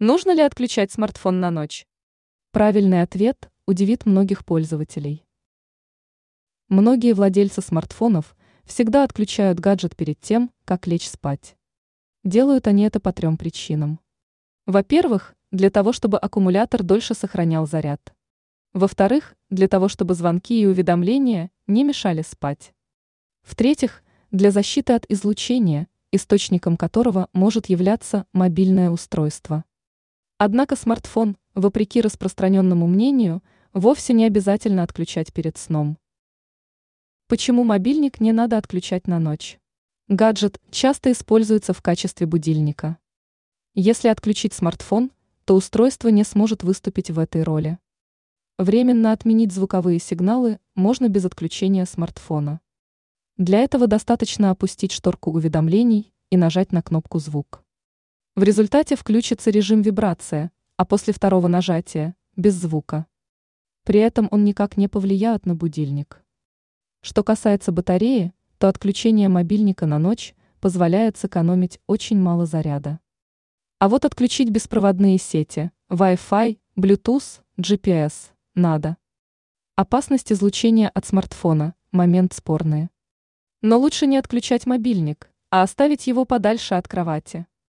Нужно ли отключать смартфон на ночь? Правильный ответ удивит многих пользователей. Многие владельцы смартфонов всегда отключают гаджет перед тем, как лечь спать. Делают они это по трем причинам. Во-первых, для того, чтобы аккумулятор дольше сохранял заряд. Во-вторых, для того, чтобы звонки и уведомления не мешали спать. В-третьих, для защиты от излучения, источником которого может являться мобильное устройство. Однако смартфон, вопреки распространенному мнению, вовсе не обязательно отключать перед сном. Почему мобильник не надо отключать на ночь? Гаджет часто используется в качестве будильника. Если отключить смартфон, то устройство не сможет выступить в этой роли. Временно отменить звуковые сигналы можно без отключения смартфона. Для этого достаточно опустить шторку уведомлений и нажать на кнопку «Звук». В результате включится режим вибрация, а после второго нажатия – без звука. При этом он никак не повлияет на будильник. Что касается батареи, то отключение мобильника на ночь позволяет сэкономить очень мало заряда. А вот отключить беспроводные сети, Wi-Fi, Bluetooth, GPS надо. Опасность излучения от смартфона – момент спорный. Но лучше не отключать мобильник, а оставить его подальше от кровати.